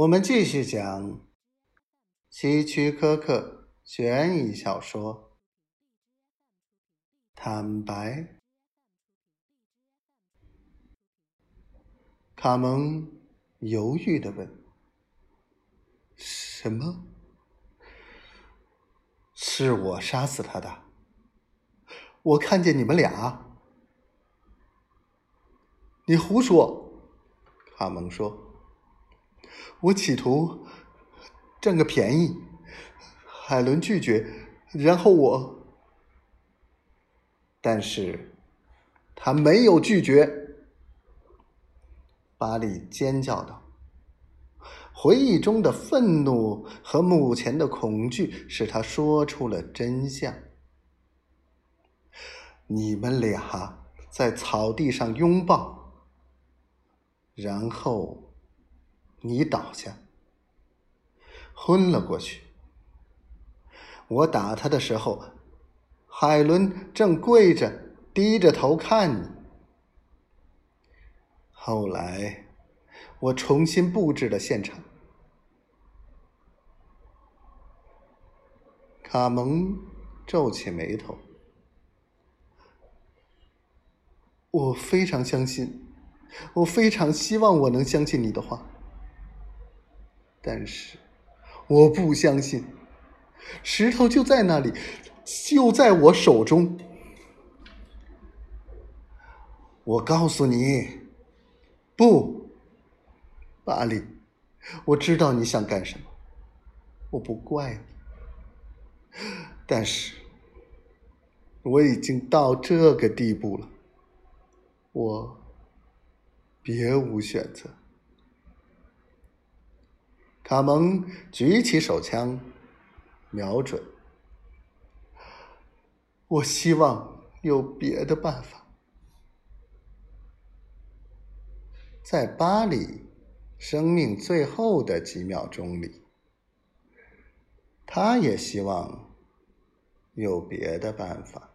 我们继续讲希区柯克悬疑小说《坦白》。卡蒙犹豫的问：“什么？是我杀死他的？我看见你们俩。”你胡说！卡蒙说。我企图占个便宜，海伦拒绝，然后我，但是他没有拒绝。巴里尖叫道：“回忆中的愤怒和目前的恐惧使他说出了真相。你们俩在草地上拥抱，然后。”你倒下，昏了过去。我打他的时候，海伦正跪着，低着头看你。后来，我重新布置了现场。卡蒙皱起眉头。我非常相信，我非常希望我能相信你的话。但是，我不相信，石头就在那里，就在我手中。我告诉你，不，巴里，我知道你想干什么，我不怪你。但是，我已经到这个地步了，我别无选择。卡蒙举起手枪，瞄准。我希望有别的办法。在巴黎生命最后的几秒钟里，他也希望有别的办法。